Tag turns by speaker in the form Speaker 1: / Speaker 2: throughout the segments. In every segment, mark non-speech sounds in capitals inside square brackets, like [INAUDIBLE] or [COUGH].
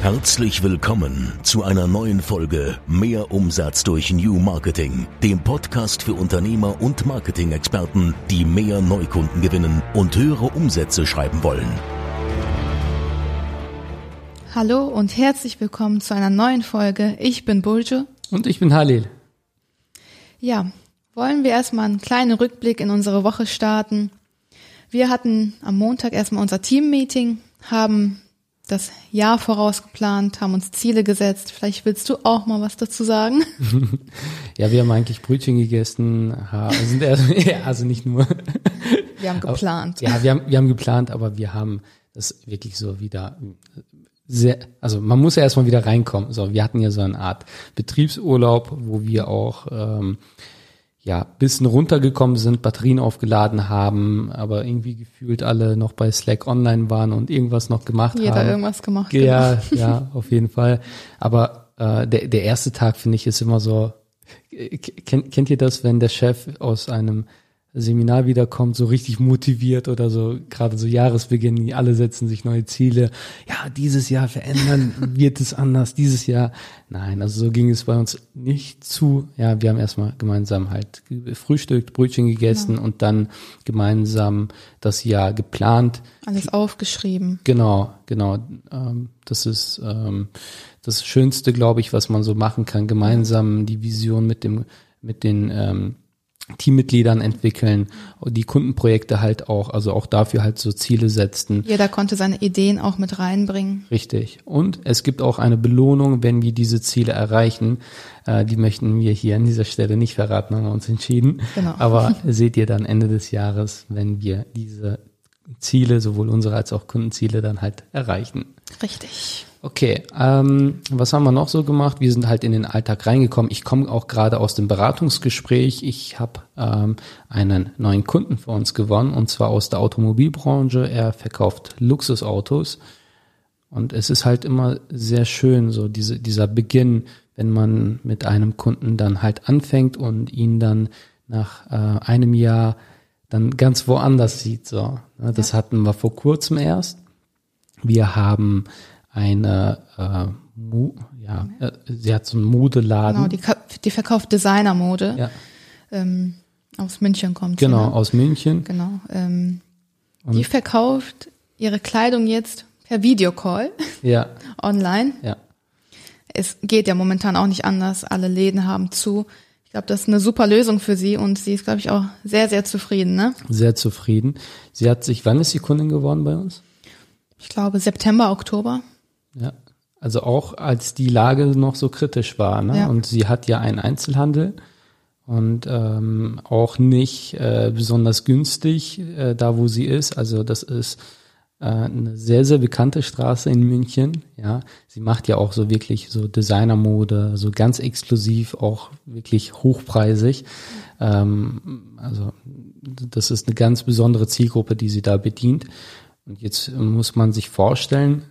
Speaker 1: Herzlich willkommen zu einer neuen Folge Mehr Umsatz durch New Marketing, dem Podcast für Unternehmer und Marketing-Experten, die mehr Neukunden gewinnen und höhere Umsätze schreiben wollen.
Speaker 2: Hallo und herzlich willkommen zu einer neuen Folge. Ich bin Buljo.
Speaker 3: Und ich bin Halil.
Speaker 2: Ja, wollen wir erstmal einen kleinen Rückblick in unsere Woche starten. Wir hatten am Montag erstmal unser Team-Meeting, haben das Jahr vorausgeplant, haben uns Ziele gesetzt. Vielleicht willst du auch mal was dazu sagen? [LAUGHS]
Speaker 3: ja, wir haben eigentlich Brötchen gegessen, sind [LAUGHS] eher, also nicht nur.
Speaker 2: Wir haben geplant.
Speaker 3: ja, wir haben, wir haben geplant, aber wir haben das wirklich so wieder sehr, also man muss ja erstmal wieder reinkommen. So, wir hatten ja so eine Art Betriebsurlaub, wo wir auch ähm, ja, bisschen runtergekommen sind, Batterien aufgeladen haben, aber irgendwie gefühlt alle noch bei Slack online waren und irgendwas noch gemacht
Speaker 2: Jeder
Speaker 3: haben.
Speaker 2: Jeder irgendwas gemacht.
Speaker 3: Ja, genau. [LAUGHS] ja, auf jeden Fall. Aber äh, der, der erste Tag, finde ich, ist immer so, kennt, kennt ihr das, wenn der Chef aus einem Seminar wiederkommt, so richtig motiviert oder so, gerade so Jahresbeginn, alle setzen sich neue Ziele. Ja, dieses Jahr verändern [LAUGHS] wird es anders, dieses Jahr. Nein, also so ging es bei uns nicht zu. Ja, wir haben erstmal gemeinsam halt frühstückt, Brötchen gegessen ja. und dann gemeinsam das Jahr geplant.
Speaker 2: Alles aufgeschrieben.
Speaker 3: Genau, genau. Ähm, das ist ähm, das Schönste, glaube ich, was man so machen kann. Gemeinsam die Vision mit dem, mit den ähm, Teammitgliedern entwickeln, die Kundenprojekte halt auch, also auch dafür halt so Ziele setzen.
Speaker 2: Jeder konnte seine Ideen auch mit reinbringen.
Speaker 3: Richtig. Und es gibt auch eine Belohnung, wenn wir diese Ziele erreichen. Äh, die möchten wir hier an dieser Stelle nicht verraten, haben wir uns entschieden. Genau. Aber [LAUGHS] seht ihr dann Ende des Jahres, wenn wir diese Ziele, sowohl unsere als auch Kundenziele dann halt erreichen.
Speaker 2: Richtig.
Speaker 3: Okay, ähm, was haben wir noch so gemacht? Wir sind halt in den Alltag reingekommen. Ich komme auch gerade aus dem Beratungsgespräch. Ich habe ähm, einen neuen Kunden für uns gewonnen und zwar aus der Automobilbranche. Er verkauft Luxusautos und es ist halt immer sehr schön, so diese, dieser Beginn, wenn man mit einem Kunden dann halt anfängt und ihn dann nach äh, einem Jahr dann ganz woanders sieht. So, ne? das hatten wir vor kurzem erst. Wir haben eine äh, Mo ja, äh, sie hat so einen Modeladen.
Speaker 2: Genau, die, die verkauft Designermode. Ja. Ähm, aus München kommt
Speaker 3: Genau,
Speaker 2: sie, ne?
Speaker 3: aus München.
Speaker 2: Genau. Ähm, die verkauft ihre Kleidung jetzt per Videocall.
Speaker 3: Ja. [LAUGHS]
Speaker 2: online.
Speaker 3: Ja.
Speaker 2: Es geht ja momentan auch nicht anders. Alle Läden haben zu. Ich glaube, das ist eine super Lösung für sie und sie ist, glaube ich, auch sehr, sehr zufrieden, ne?
Speaker 3: Sehr zufrieden. Sie hat sich, wann ist sie Kundin geworden bei uns?
Speaker 2: Ich glaube September, Oktober.
Speaker 3: Ja. Also auch als die Lage noch so kritisch war. Ne? Ja. Und sie hat ja einen Einzelhandel und ähm, auch nicht äh, besonders günstig äh, da, wo sie ist. Also das ist äh, eine sehr, sehr bekannte Straße in München. Ja, sie macht ja auch so wirklich so Designermode, so ganz exklusiv, auch wirklich hochpreisig. Ähm, also das ist eine ganz besondere Zielgruppe, die sie da bedient. Und jetzt muss man sich vorstellen,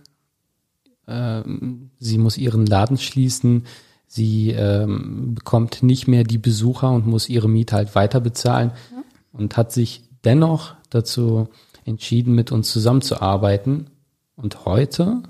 Speaker 3: ähm, sie muss ihren Laden schließen, sie ähm, bekommt nicht mehr die Besucher und muss ihre Miete halt weiter bezahlen ja. und hat sich dennoch dazu entschieden, mit uns zusammenzuarbeiten. Und heute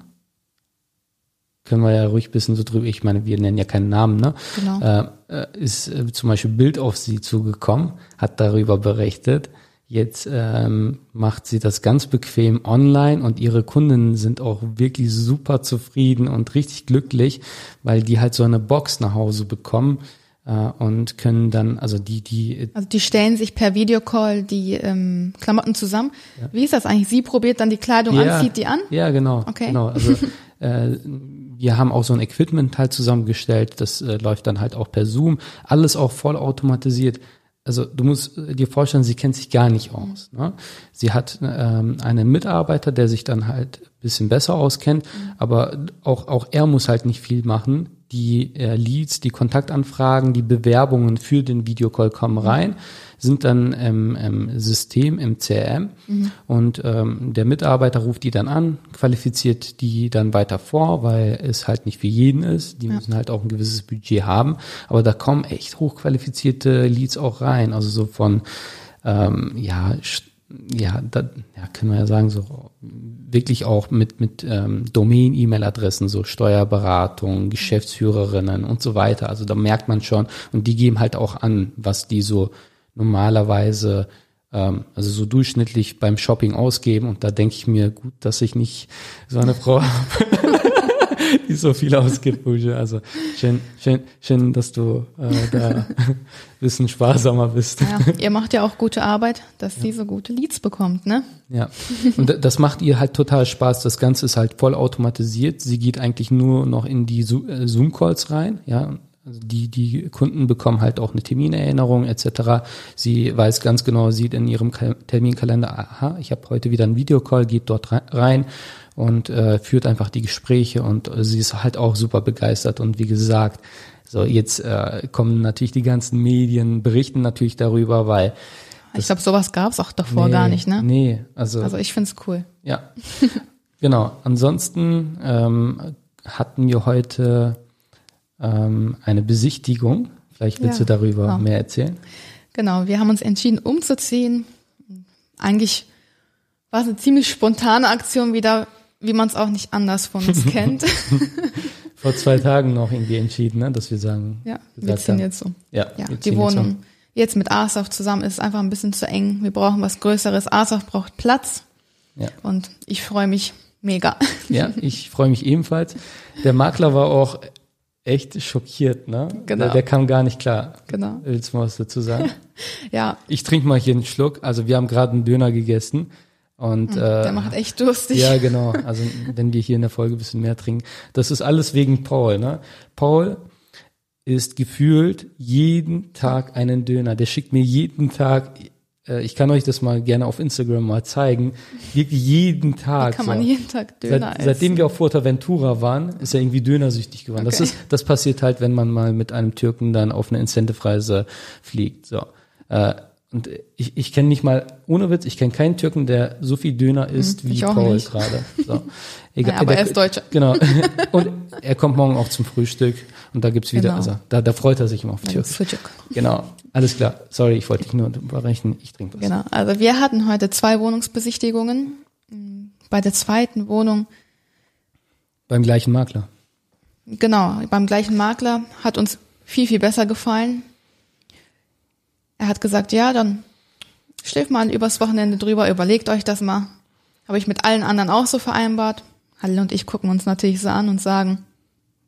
Speaker 3: können wir ja ruhig ein bisschen so drüber, ich meine, wir nennen ja keinen Namen, ne? Genau. Äh, äh ist äh, zum Beispiel Bild auf sie zugekommen, hat darüber berichtet, Jetzt ähm, macht sie das ganz bequem online und ihre Kunden sind auch wirklich super zufrieden und richtig glücklich, weil die halt so eine Box nach Hause bekommen äh, und können dann, also die, die.
Speaker 2: Also die stellen sich per Videocall die ähm, Klamotten zusammen. Ja. Wie ist das eigentlich? Sie probiert dann die Kleidung ja, an, zieht die an?
Speaker 3: Ja, genau. Okay. Genau. Also [LAUGHS] äh, wir haben auch so ein Equipment halt zusammengestellt, das äh, läuft dann halt auch per Zoom, alles auch voll automatisiert also du musst äh, dir vorstellen, sie kennt sich gar nicht aus. Ne? Sie hat ähm, einen Mitarbeiter, der sich dann halt bisschen besser auskennt, mhm. aber auch, auch er muss halt nicht viel machen. Die äh, Leads, die Kontaktanfragen, die Bewerbungen für den Videocall kommen mhm. Sind dann im, im System, im CRM mhm. und ähm, der Mitarbeiter ruft die dann an, qualifiziert die dann weiter vor, weil es halt nicht für jeden ist. Die ja. müssen halt auch ein gewisses Budget haben, aber da kommen echt hochqualifizierte Leads auch rein, also so von ähm, ja ja, da, ja, können wir ja sagen, so wirklich auch mit, mit ähm, Domain-E-Mail-Adressen, so Steuerberatung, Geschäftsführerinnen und so weiter. Also da merkt man schon, und die geben halt auch an, was die so normalerweise, ähm, also so durchschnittlich beim Shopping ausgeben. Und da denke ich mir, gut, dass ich nicht so eine Frau [LAUGHS] habe. die so viel ausgibt, Busche. Also schön, schön, schön, dass du äh, da ein [LAUGHS] bisschen sparsamer bist.
Speaker 2: Ja, ihr macht ja auch gute Arbeit, dass ja. sie so gute Leads bekommt, ne?
Speaker 3: Ja. Und das macht ihr halt total Spaß. Das Ganze ist halt voll automatisiert. Sie geht eigentlich nur noch in die äh, Zoom-Calls rein, ja. Die, die Kunden bekommen halt auch eine Terminerinnerung etc. Sie weiß ganz genau, sieht in ihrem Terminkalender, aha, ich habe heute wieder einen Videocall, geht dort rein und äh, führt einfach die Gespräche und äh, sie ist halt auch super begeistert und wie gesagt, so jetzt äh, kommen natürlich die ganzen Medien, berichten natürlich darüber, weil
Speaker 2: ich glaube, sowas gab es auch davor
Speaker 3: nee,
Speaker 2: gar nicht, ne?
Speaker 3: Nee, also.
Speaker 2: Also ich find's cool.
Speaker 3: Ja. genau. Ansonsten ähm, hatten wir heute ähm, eine Besichtigung. Vielleicht willst ja, du darüber genau. mehr erzählen.
Speaker 2: Genau, wir haben uns entschieden, umzuziehen. Eigentlich war es eine ziemlich spontane Aktion wieder wie man es auch nicht anders von uns [LAUGHS] kennt. [LAUGHS]
Speaker 3: Vor zwei Tagen noch irgendwie entschieden, ne, dass wir sagen.
Speaker 2: Ja, wir ziehen haben. jetzt so.
Speaker 3: Ja,
Speaker 2: ja die Wohnung. Jetzt, um. jetzt mit Asaf zusammen ist einfach ein bisschen zu eng. Wir brauchen was Größeres. Asaf braucht Platz. Ja. Und ich freue mich mega.
Speaker 3: Ja, ich freue mich ebenfalls. Der Makler war auch echt schockiert, ne? Genau. Der, der kam gar nicht klar.
Speaker 2: Genau.
Speaker 3: Willst du mal was dazu sagen? [LAUGHS]
Speaker 2: ja.
Speaker 3: Ich trinke mal hier einen Schluck. Also wir haben gerade einen Döner gegessen. Und,
Speaker 2: hm, äh, der macht echt durstig.
Speaker 3: Ja, genau. Also wenn wir hier in der Folge ein bisschen mehr trinken. Das ist alles wegen Paul. Ne? Paul ist gefühlt jeden Tag einen Döner. Der schickt mir jeden Tag, äh, ich kann euch das mal gerne auf Instagram mal zeigen, wirklich jeden Tag.
Speaker 2: Wie kann man so. jeden Tag Döner
Speaker 3: Seit, essen? Seitdem wir auf Fuerteventura waren, ist er irgendwie dönersüchtig geworden. Okay. Das ist, das passiert halt, wenn man mal mit einem Türken dann auf eine Incentive-Reise fliegt. So. Äh, und ich, ich kenne nicht mal, ohne Witz, ich kenne keinen Türken, der so viel Döner hm, isst wie Paul gerade. So. [LAUGHS]
Speaker 2: Egal, naja, aber der, er ist Deutscher.
Speaker 3: Genau. [LAUGHS] Und er kommt morgen auch zum Frühstück und da gibt's wieder, genau. also da, da freut er sich immer auf. Frühstück. Genau. Alles klar. Sorry, ich wollte dich nur unterbrechen. Ich trinke was.
Speaker 2: Genau. Also wir hatten heute zwei Wohnungsbesichtigungen. Bei der zweiten Wohnung.
Speaker 3: Beim gleichen Makler.
Speaker 2: Genau. Beim gleichen Makler hat uns viel, viel besser gefallen er hat gesagt, ja, dann schläft mal übers Wochenende drüber, überlegt euch das mal. Habe ich mit allen anderen auch so vereinbart. Halle und ich gucken uns natürlich so an und sagen,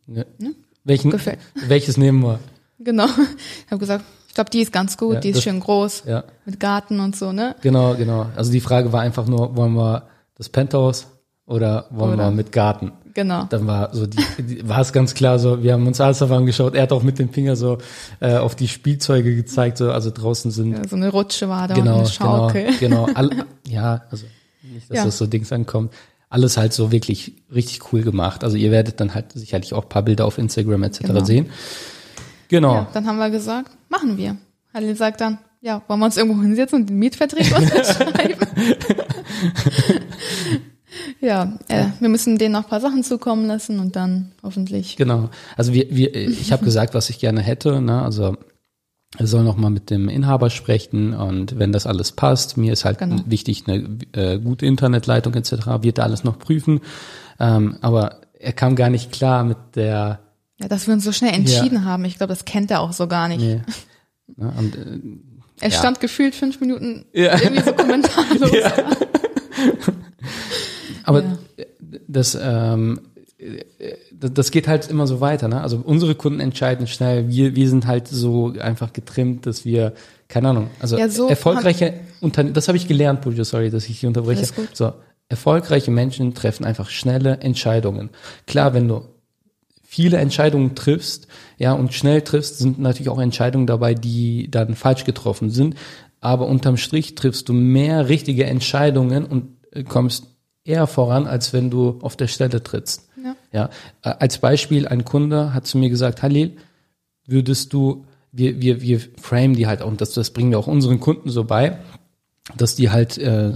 Speaker 3: ja. ne? Welchen, Gefällt. welches nehmen wir? [LAUGHS]
Speaker 2: Genau. Ich habe gesagt, ich glaube, die ist ganz gut, ja, die ist das, schön groß, ja. mit Garten und so, ne?
Speaker 3: Genau, genau. Also die Frage war einfach nur, wollen wir das Penthouse oder wollen oder. wir mit Garten?
Speaker 2: Genau.
Speaker 3: Dann war so die, die war es ganz klar so, wir haben uns alles auf angeschaut. Er hat auch mit dem Finger so äh, auf die Spielzeuge gezeigt, so also draußen sind
Speaker 2: ja, so eine Rutsche war da
Speaker 3: genau,
Speaker 2: und eine Schaukel.
Speaker 3: Genau, genau. All, [LAUGHS] ja, also nicht, dass ja. das so Dings ankommt. Alles halt so wirklich richtig cool gemacht. Also ihr werdet dann halt sicherlich auch paar Bilder auf Instagram etc. Genau. sehen. Genau. Ja,
Speaker 2: dann haben wir gesagt, machen wir. Halil sagt dann, ja, wollen wir uns irgendwo hinsetzen und den Mietvertrag [LAUGHS] unterschreiben? [LAUGHS] Ja, äh, wir müssen denen noch ein paar Sachen zukommen lassen und dann hoffentlich.
Speaker 3: Genau. Also wir, wir ich habe gesagt, was ich gerne hätte. Ne? Also er soll noch mal mit dem Inhaber sprechen und wenn das alles passt, mir ist halt genau. wichtig eine äh, gute Internetleitung etc. Wird da alles noch prüfen. Ähm, aber er kam gar nicht klar mit der.
Speaker 2: Ja, dass wir uns so schnell entschieden ja. haben. Ich glaube, das kennt er auch so gar nicht. Nee.
Speaker 3: Ja, und, äh,
Speaker 2: er stand gefühlt fünf Minuten irgendwie so kommentarlos. [LAUGHS]
Speaker 3: Aber ja. das, ähm, das geht halt immer so weiter. Ne? Also unsere Kunden entscheiden schnell. Wir, wir sind halt so einfach getrimmt, dass wir, keine Ahnung, also ja, so erfolgreiche Unternehmen, das habe ich gelernt, Pujjo, sorry, dass ich hier unterbreche. So, erfolgreiche Menschen treffen einfach schnelle Entscheidungen. Klar, wenn du viele Entscheidungen triffst, ja, und schnell triffst, sind natürlich auch Entscheidungen dabei, die dann falsch getroffen sind. Aber unterm Strich triffst du mehr richtige Entscheidungen und kommst eher voran, als wenn du auf der Stelle trittst. Ja. ja. Äh, als Beispiel, ein Kunde hat zu mir gesagt, Halil, würdest du, wir, wir, wir frame die halt auch, und das, das bringen wir auch unseren Kunden so bei. dass die halt, äh,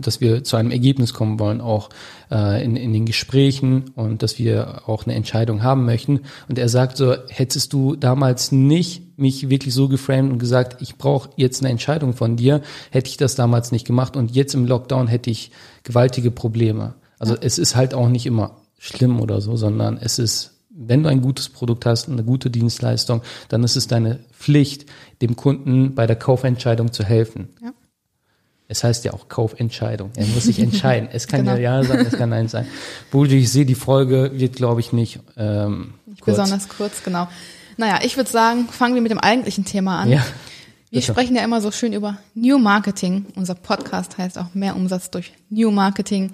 Speaker 3: dass wir zu einem Ergebnis kommen wollen, auch äh, in, in den Gesprächen und dass wir auch eine Entscheidung haben möchten. Und er sagt so, hättest du damals nicht mich wirklich so geframed und gesagt, ich brauche jetzt eine Entscheidung von dir, hätte ich das damals nicht gemacht und jetzt im Lockdown hätte ich gewaltige Probleme. Also ja. es ist halt auch nicht immer schlimm oder so, sondern es ist wenn du ein gutes Produkt hast, eine gute Dienstleistung, dann ist es deine Pflicht, dem Kunden bei der Kaufentscheidung zu helfen. Ja. Es heißt ja auch Kaufentscheidung. Er muss sich [LAUGHS] entscheiden. Es kann genau. ja ja sein, es kann nein sein. Bulji, ich sehe, die Folge wird, glaube ich, nicht, ähm,
Speaker 2: kurz. besonders kurz, genau. Naja, ich würde sagen, fangen wir mit dem eigentlichen Thema an. Ja, wir sprechen ja immer so schön über New Marketing. Unser Podcast heißt auch mehr Umsatz durch New Marketing.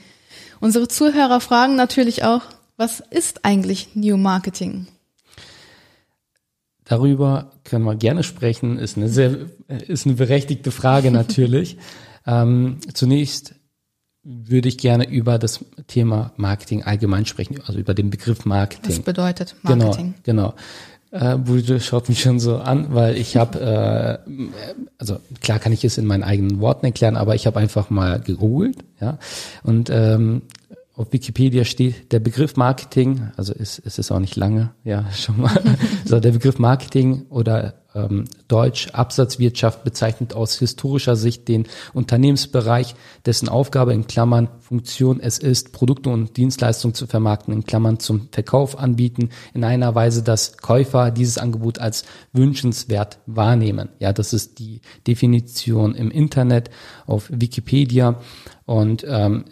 Speaker 2: Unsere Zuhörer fragen natürlich auch, was ist eigentlich New Marketing?
Speaker 3: Darüber können wir gerne sprechen. Ist eine sehr, ist eine berechtigte Frage [LAUGHS] natürlich. Ähm, zunächst würde ich gerne über das Thema Marketing allgemein sprechen, also über den Begriff Marketing. Was
Speaker 2: bedeutet Marketing?
Speaker 3: Genau, genau. Äh, Bude schaut mich schon so an, weil ich habe, äh, also klar kann ich es in meinen eigenen Worten erklären, aber ich habe einfach mal gegoogelt, ja, und ähm, auf Wikipedia steht der Begriff Marketing, also ist, ist es auch nicht lange, ja, [LAUGHS] schon mal, so der Begriff Marketing oder ähm, Deutsch Absatzwirtschaft bezeichnet aus historischer Sicht den Unternehmensbereich, dessen Aufgabe in Klammern Funktion es ist, Produkte und Dienstleistungen zu vermarkten, in Klammern zum Verkauf anbieten, in einer Weise, dass Käufer dieses Angebot als wünschenswert wahrnehmen. Ja, das ist die Definition im Internet auf Wikipedia und ähm,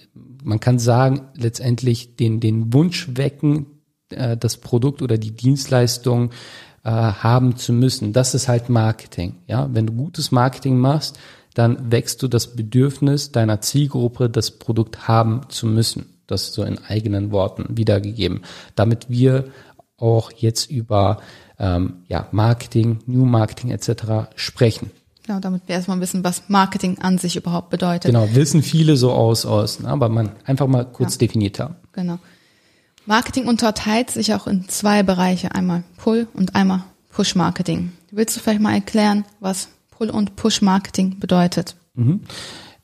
Speaker 3: man kann sagen, letztendlich den, den Wunsch wecken, äh, das Produkt oder die Dienstleistung äh, haben zu müssen. Das ist halt Marketing. Ja, wenn du gutes Marketing machst, dann wächst du das Bedürfnis deiner Zielgruppe, das Produkt haben zu müssen. Das so in eigenen Worten wiedergegeben. Damit wir auch jetzt über ähm, ja, Marketing, New Marketing etc. sprechen.
Speaker 2: Genau, damit wir erstmal wissen, was Marketing an sich überhaupt bedeutet.
Speaker 3: Genau, wissen viele so aus, aus ne? aber man einfach mal kurz ja, definiert haben.
Speaker 2: Genau. Marketing unterteilt sich auch in zwei Bereiche, einmal Pull und einmal Push Marketing. Willst du vielleicht mal erklären, was Pull und Push Marketing bedeutet?
Speaker 3: Mhm.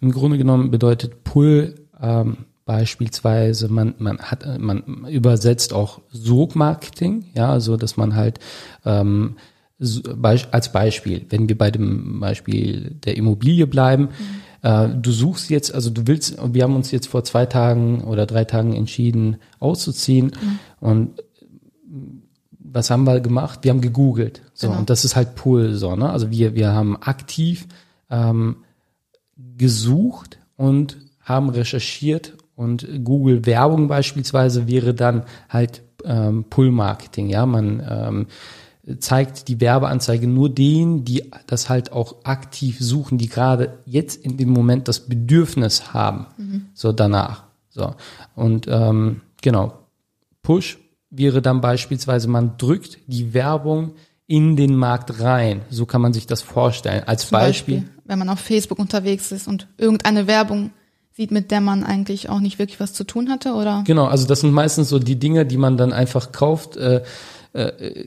Speaker 3: Im Grunde genommen bedeutet Pull ähm, beispielsweise man man hat man übersetzt auch Sogmarketing, ja, also dass man halt ähm, als Beispiel, wenn wir bei dem Beispiel der Immobilie bleiben, mhm. Äh, du suchst jetzt, also du willst, wir haben uns jetzt vor zwei Tagen oder drei Tagen entschieden, auszuziehen mhm. und was haben wir gemacht? Wir haben gegoogelt. So, genau. und das ist halt Pull, so, ne? Also wir, wir haben aktiv ähm, gesucht und haben recherchiert und Google Werbung beispielsweise wäre dann halt ähm, Pull-Marketing, ja, man ähm, zeigt die Werbeanzeige nur denen, die das halt auch aktiv suchen, die gerade jetzt in dem Moment das Bedürfnis haben, mhm. so danach. So und ähm, genau Push wäre dann beispielsweise, man drückt die Werbung in den Markt rein. So kann man sich das vorstellen. Als Beispiel, Beispiel,
Speaker 2: wenn man auf Facebook unterwegs ist und irgendeine Werbung sieht, mit der man eigentlich auch nicht wirklich was zu tun hatte, oder?
Speaker 3: Genau, also das sind meistens so die Dinge, die man dann einfach kauft. Äh, äh,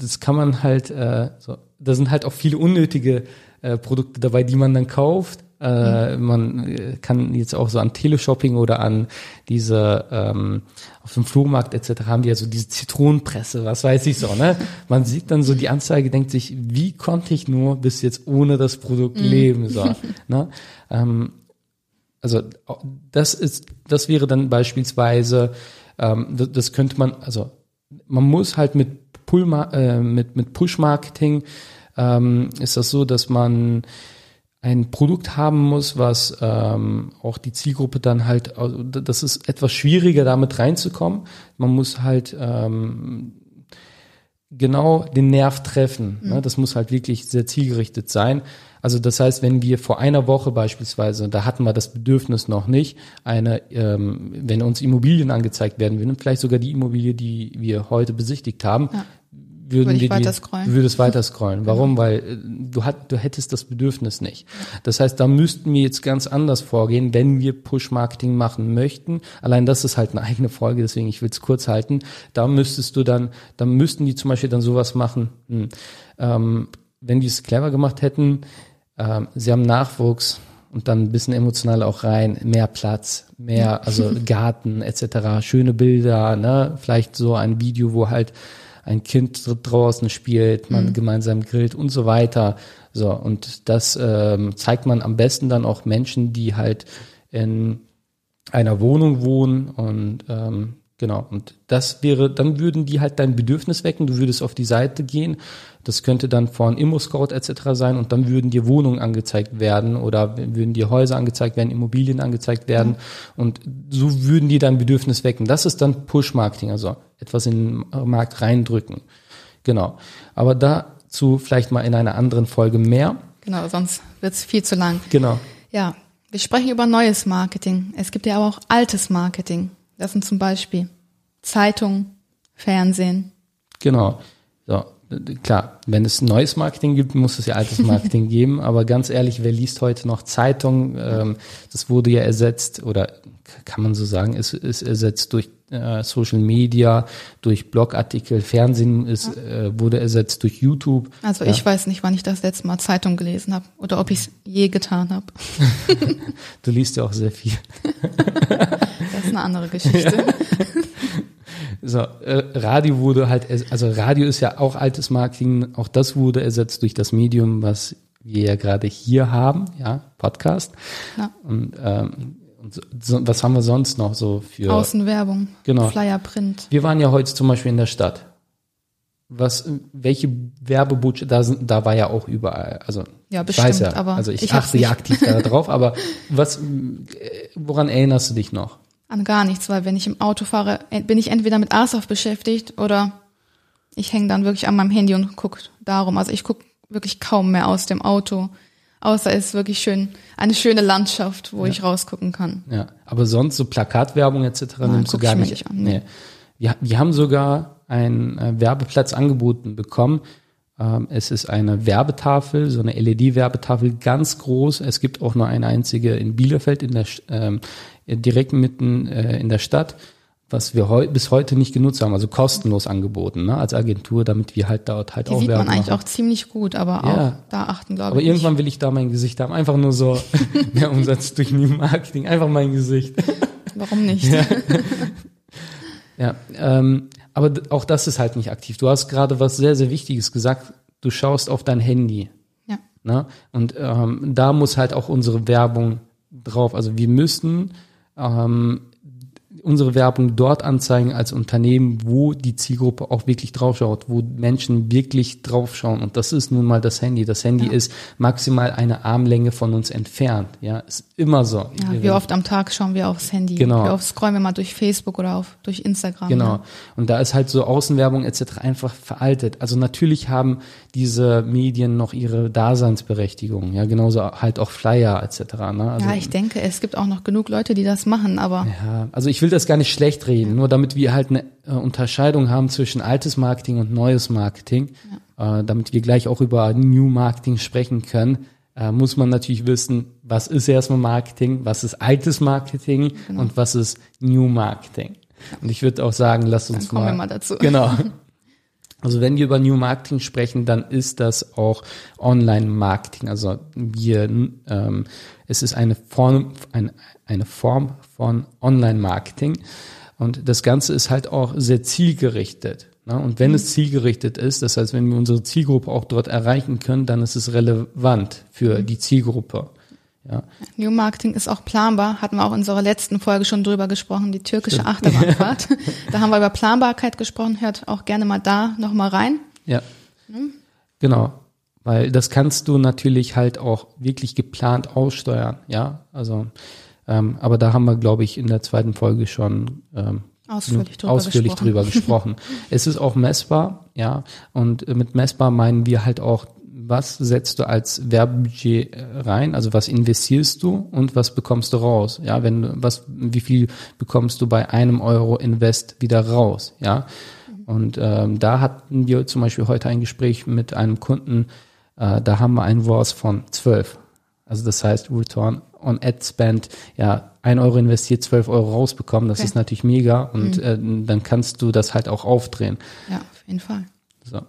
Speaker 3: das kann man halt, äh, so, da sind halt auch viele unnötige äh, Produkte dabei, die man dann kauft. Äh, mhm. Man kann jetzt auch so an Teleshopping oder an diese ähm, auf dem Flohmarkt etc. haben die ja so diese Zitronenpresse, was weiß ich so, ne? [LAUGHS] Man sieht dann so die Anzeige, denkt sich, wie konnte ich nur bis jetzt ohne das Produkt mhm. leben, so, [LAUGHS] ne? Ähm, also das ist, das wäre dann beispielsweise, ähm, das, das könnte man, also man muss halt mit Pull, äh, mit, mit Push-Marketing ähm, ist das so, dass man ein Produkt haben muss, was ähm, auch die Zielgruppe dann halt, also das ist etwas schwieriger, damit reinzukommen. Man muss halt ähm, genau den Nerv treffen. Ne? Mhm. Ne? Das muss halt wirklich sehr zielgerichtet sein. Also das heißt, wenn wir vor einer Woche beispielsweise, da hatten wir das Bedürfnis noch nicht, eine, ähm, wenn uns Immobilien angezeigt werden würden, vielleicht sogar die Immobilie, die wir heute besichtigt haben, ja würden Würde wir weiter scrollen. du würdest weiter scrollen. Warum? Weil äh, du, hat, du hättest das Bedürfnis nicht. Das heißt, da müssten wir jetzt ganz anders vorgehen, wenn wir Push-Marketing machen möchten. Allein das ist halt eine eigene Folge, deswegen ich will es kurz halten. Da müsstest du dann, da müssten die zum Beispiel dann sowas machen. Hm. Ähm, wenn die es clever gemacht hätten, ähm, sie haben Nachwuchs, und dann ein bisschen emotional auch rein, mehr Platz, mehr, also Garten etc., schöne Bilder, ne? Vielleicht so ein Video, wo halt ein Kind draußen spielt, man mhm. gemeinsam grillt und so weiter. So, und das ähm, zeigt man am besten dann auch Menschen, die halt in einer Wohnung wohnen und ähm, Genau. Und das wäre, dann würden die halt dein Bedürfnis wecken. Du würdest auf die Seite gehen. Das könnte dann von ImmoScout etc. sein und dann würden dir Wohnungen angezeigt werden oder würden dir Häuser angezeigt werden, Immobilien angezeigt werden. Mhm. Und so würden die dein Bedürfnis wecken. Das ist dann Push-Marketing, also etwas in den Markt reindrücken. Genau. Aber dazu vielleicht mal in einer anderen Folge mehr.
Speaker 2: Genau, sonst wird es viel zu lang.
Speaker 3: Genau.
Speaker 2: Ja, wir sprechen über neues Marketing. Es gibt ja aber auch altes Marketing. Das sind zum Beispiel Zeitung, Fernsehen.
Speaker 3: Genau. So, klar, wenn es neues Marketing gibt, muss es ja altes [LAUGHS] Marketing geben. Aber ganz ehrlich, wer liest heute noch Zeitung? Ähm, das wurde ja ersetzt oder kann man so sagen, ist, ist ersetzt durch äh, Social Media, durch Blogartikel, Fernsehen ist, ja. äh, wurde ersetzt durch YouTube.
Speaker 2: Also ja. ich weiß nicht, wann ich das letzte Mal Zeitung gelesen habe oder ob ich es je getan habe. [LAUGHS]
Speaker 3: du liest ja auch sehr viel. [LAUGHS]
Speaker 2: das ist eine andere Geschichte. [LAUGHS]
Speaker 3: So, äh, Radio wurde halt, also Radio ist ja auch altes Marketing, auch das wurde ersetzt durch das Medium, was wir ja gerade hier haben, ja, Podcast. Ja. Und ähm, so, was haben wir sonst noch so für
Speaker 2: Außenwerbung,
Speaker 3: genau.
Speaker 2: Flyer, Print.
Speaker 3: Wir waren ja heute zum Beispiel in der Stadt. Was, welche Werbebotschaft, da, sind, da war ja auch überall, also
Speaker 2: ja, bestimmt,
Speaker 3: ich weiß ja,
Speaker 2: aber
Speaker 3: also ich, ich achte ja aktiv darauf, [LAUGHS] aber was, woran erinnerst du dich noch?
Speaker 2: An gar nichts, weil wenn ich im Auto fahre, bin ich entweder mit Asof beschäftigt oder ich hänge dann wirklich an meinem Handy und gucke darum. Also ich gucke wirklich kaum mehr aus dem Auto. Außer es ist wirklich schön, eine schöne Landschaft, wo ja. ich rausgucken kann.
Speaker 3: Ja, aber sonst so Plakatwerbung etc. Nein, nimmst du gar nicht. nicht an. Nee. Wir, wir haben sogar einen äh, Werbeplatz angeboten bekommen. Ähm, es ist eine Werbetafel, so eine LED-Werbetafel, ganz groß. Es gibt auch nur eine einzige in Bielefeld, in der, ähm, direkt mitten äh, in der Stadt was wir heu bis heute nicht genutzt haben, also kostenlos angeboten, ne, als Agentur, damit wir halt dort halt
Speaker 2: Die
Speaker 3: auch
Speaker 2: sieht man eigentlich auch ziemlich gut, aber ja. auch da achten, glaube ich.
Speaker 3: Aber irgendwann will ich da mein Gesicht haben, einfach nur so [LAUGHS] mehr Umsatz durch New Marketing, einfach mein Gesicht.
Speaker 2: Warum nicht?
Speaker 3: Ja, ja ähm, aber auch das ist halt nicht aktiv. Du hast gerade was sehr, sehr Wichtiges gesagt. Du schaust auf dein Handy.
Speaker 2: Ja.
Speaker 3: Ne? Und ähm, da muss halt auch unsere Werbung drauf. Also wir müssen ähm, unsere Werbung dort anzeigen als Unternehmen, wo die Zielgruppe auch wirklich draufschaut, wo Menschen wirklich draufschauen. Und das ist nun mal das Handy. Das Handy ja. ist maximal eine Armlänge von uns entfernt. Ja, ist immer so.
Speaker 2: Ja, wie oft am Tag schauen wir aufs Handy?
Speaker 3: Genau.
Speaker 2: Wie oft scrollen wir mal durch Facebook oder auf, durch Instagram?
Speaker 3: Genau. Ja. Und da ist halt so Außenwerbung etc. einfach veraltet. Also natürlich haben diese Medien noch ihre Daseinsberechtigung. Ja, genauso halt auch Flyer etc. Ne?
Speaker 2: Also, ja, ich denke, es gibt auch noch genug Leute, die das machen, aber.
Speaker 3: Ja, also ich will will das gar nicht schlecht reden, nur damit wir halt eine äh, Unterscheidung haben zwischen altes Marketing und neues Marketing, ja. äh, damit wir gleich auch über New Marketing sprechen können, äh, muss man natürlich wissen, was ist erstmal Marketing, was ist altes Marketing genau. und was ist New Marketing. Und ich würde auch sagen, lass uns mal,
Speaker 2: mal dazu.
Speaker 3: Genau. [LAUGHS] Also wenn wir über New Marketing sprechen, dann ist das auch Online-Marketing. Also wir, ähm, es ist eine Form, ein, eine Form von Online-Marketing. Und das Ganze ist halt auch sehr zielgerichtet. Ne? Und wenn mhm. es zielgerichtet ist, das heißt, wenn wir unsere Zielgruppe auch dort erreichen können, dann ist es relevant für mhm. die Zielgruppe. Ja.
Speaker 2: New Marketing ist auch planbar, hatten wir auch in unserer letzten Folge schon drüber gesprochen, die türkische Achterbahnfahrt. [LAUGHS] da haben wir über Planbarkeit gesprochen, hört auch gerne mal da nochmal rein.
Speaker 3: Ja. Mhm. Genau. Weil das kannst du natürlich halt auch wirklich geplant aussteuern, ja. Also ähm, aber da haben wir, glaube ich, in der zweiten Folge schon ähm,
Speaker 2: ausführlich, drüber,
Speaker 3: ausführlich
Speaker 2: gesprochen.
Speaker 3: drüber gesprochen. [LAUGHS] es ist auch messbar, ja. Und mit messbar meinen wir halt auch, was setzt du als Werbebudget äh, rein? Also was investierst du und was bekommst du raus? Ja, wenn was, wie viel bekommst du bei einem Euro Invest wieder raus? Ja. Und ähm, da hatten wir zum Beispiel heute ein Gespräch mit einem Kunden, äh, da haben wir einen ROAS von 12. Also das heißt Return on Ad Spend, ja, ein Euro investiert, zwölf Euro rausbekommen, das okay. ist natürlich mega und mhm. äh, dann kannst du das halt auch aufdrehen.
Speaker 2: Ja, auf jeden Fall.
Speaker 3: So.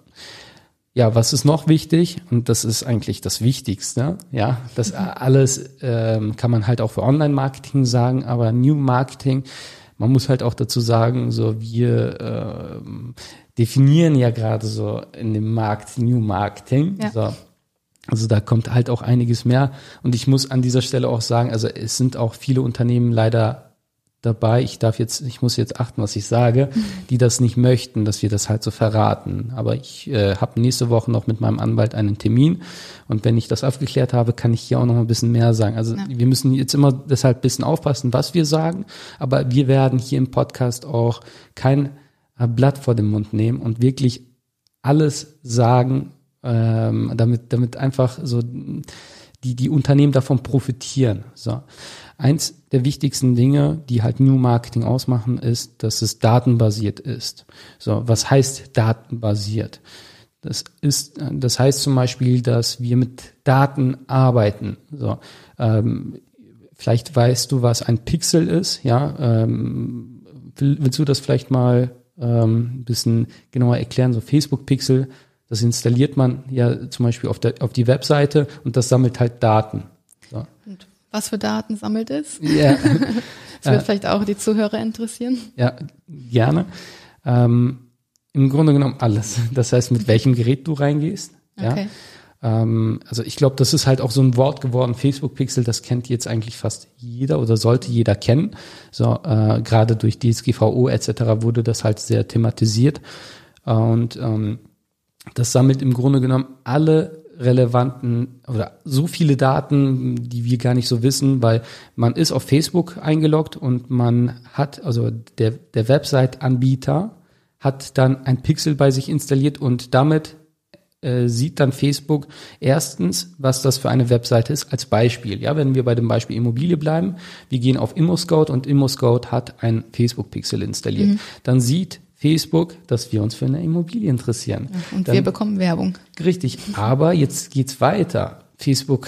Speaker 3: ja, was ist noch wichtig? Und das ist eigentlich das Wichtigste. Ja, das alles ähm, kann man halt auch für Online-Marketing sagen, aber New Marketing, man muss halt auch dazu sagen, so wir äh, definieren ja gerade so in dem Markt New Marketing. Ja. So. Also da kommt halt auch einiges mehr. Und ich muss an dieser Stelle auch sagen, also es sind auch viele Unternehmen leider dabei, ich darf jetzt, ich muss jetzt achten, was ich sage, die das nicht möchten, dass wir das halt so verraten. Aber ich äh, habe nächste Woche noch mit meinem Anwalt einen Termin und wenn ich das aufgeklärt habe, kann ich hier auch noch ein bisschen mehr sagen. Also ja. wir müssen jetzt immer deshalb ein bisschen aufpassen, was wir sagen, aber wir werden hier im Podcast auch kein Blatt vor den Mund nehmen und wirklich alles sagen, ähm, damit, damit einfach so die, die Unternehmen davon profitieren. So. Eins der wichtigsten Dinge, die halt New Marketing ausmachen, ist, dass es datenbasiert ist. So, was heißt datenbasiert? Das ist, das heißt zum Beispiel, dass wir mit Daten arbeiten. So, ähm, vielleicht weißt du, was ein Pixel ist. Ja, ähm, willst du das vielleicht mal ähm, ein bisschen genauer erklären? So Facebook Pixel, das installiert man ja zum Beispiel auf, der, auf die Webseite und das sammelt halt Daten. So.
Speaker 2: Und was für Daten sammelt es. Ja. [LAUGHS] das wird vielleicht auch die Zuhörer interessieren.
Speaker 3: Ja, gerne. Ähm, Im Grunde genommen alles. Das heißt, mit welchem Gerät du reingehst. Okay. Ja. Ähm, also ich glaube, das ist halt auch so ein Wort geworden. Facebook Pixel, das kennt jetzt eigentlich fast jeder oder sollte jeder kennen. So äh, gerade durch DSGVO etc. wurde das halt sehr thematisiert und ähm, das sammelt im Grunde genommen alle relevanten oder so viele Daten, die wir gar nicht so wissen, weil man ist auf Facebook eingeloggt und man hat, also der, der Website-Anbieter hat dann ein Pixel bei sich installiert und damit äh, sieht dann Facebook erstens, was das für eine Webseite ist, als Beispiel. Ja, wenn wir bei dem Beispiel Immobilie bleiben, wir gehen auf ImmoScout und ImmoScout hat ein Facebook-Pixel installiert. Mhm. Dann sieht Facebook, dass wir uns für eine Immobilie interessieren.
Speaker 2: Und Dann, wir bekommen Werbung.
Speaker 3: Richtig, aber jetzt geht's weiter. Facebook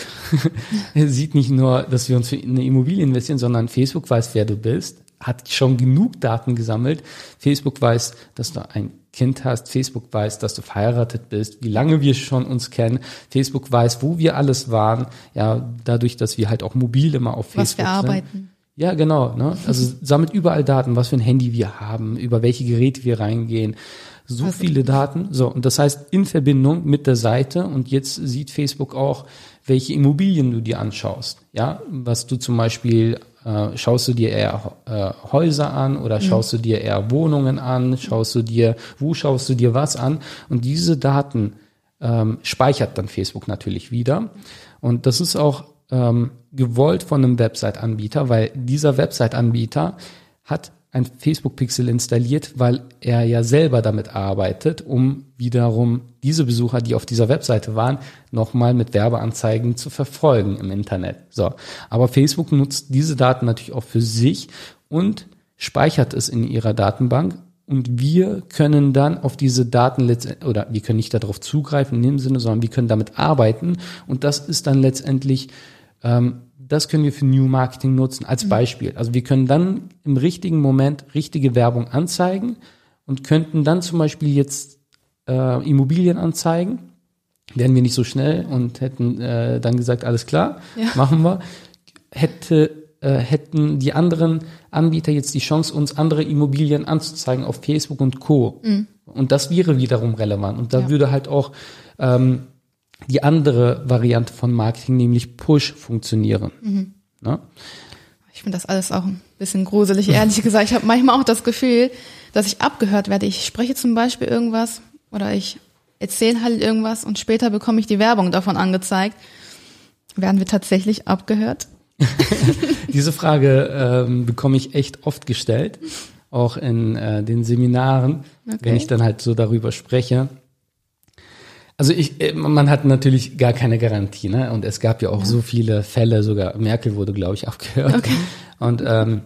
Speaker 3: [LAUGHS] sieht nicht nur, dass wir uns für eine Immobilie investieren, sondern Facebook weiß, wer du bist, hat schon genug Daten gesammelt. Facebook weiß, dass du ein Kind hast. Facebook weiß, dass du verheiratet bist, wie lange wir schon uns kennen. Facebook weiß, wo wir alles waren. Ja, dadurch, dass wir halt auch mobil immer auf Facebook
Speaker 2: Was wir
Speaker 3: sind.
Speaker 2: arbeiten.
Speaker 3: Ja, genau. Ne? Also sammelt überall Daten, was für ein Handy wir haben, über welche Geräte wir reingehen. So also viele Daten. So, und das heißt in Verbindung mit der Seite und jetzt sieht Facebook auch, welche Immobilien du dir anschaust. Ja, was du zum Beispiel äh, schaust du dir eher äh, Häuser an oder mhm. schaust du dir eher Wohnungen an, schaust du dir, wo schaust du dir was an? Und diese Daten ähm, speichert dann Facebook natürlich wieder. Und das ist auch ähm, gewollt von einem Website-Anbieter, weil dieser Website-Anbieter hat ein Facebook-Pixel installiert, weil er ja selber damit arbeitet, um wiederum diese Besucher, die auf dieser Webseite waren, nochmal mit Werbeanzeigen zu verfolgen im Internet. So. Aber Facebook nutzt diese Daten natürlich auch für sich und speichert es in ihrer Datenbank und wir können dann auf diese Daten oder wir können nicht darauf zugreifen in dem Sinne, sondern wir können damit arbeiten und das ist dann letztendlich das können wir für New Marketing nutzen als mhm. Beispiel. Also wir können dann im richtigen Moment richtige Werbung anzeigen und könnten dann zum Beispiel jetzt äh, Immobilien anzeigen. Wären wir nicht so schnell und hätten äh, dann gesagt, alles klar, ja. machen wir. Hätte, äh, hätten die anderen Anbieter jetzt die Chance, uns andere Immobilien anzuzeigen auf Facebook und Co. Mhm. Und das wäre wiederum relevant. Und da ja. würde halt auch ähm, die andere Variante von Marketing, nämlich Push, funktionieren. Mhm.
Speaker 2: Ne? Ich finde das alles auch ein bisschen gruselig, ehrlich [LAUGHS] gesagt. Ich habe manchmal auch das Gefühl, dass ich abgehört werde. Ich spreche zum Beispiel irgendwas oder ich erzähle halt irgendwas und später bekomme ich die Werbung davon angezeigt. Werden wir tatsächlich abgehört? [LAUGHS]
Speaker 3: Diese Frage ähm, bekomme ich echt oft gestellt, auch in äh, den Seminaren, okay. wenn ich dann halt so darüber spreche. Also ich, äh, man hat natürlich gar keine Garantie, ne? Und es gab ja auch ja. so viele Fälle, sogar Merkel wurde, glaube ich, abgehört. Okay. Und ähm,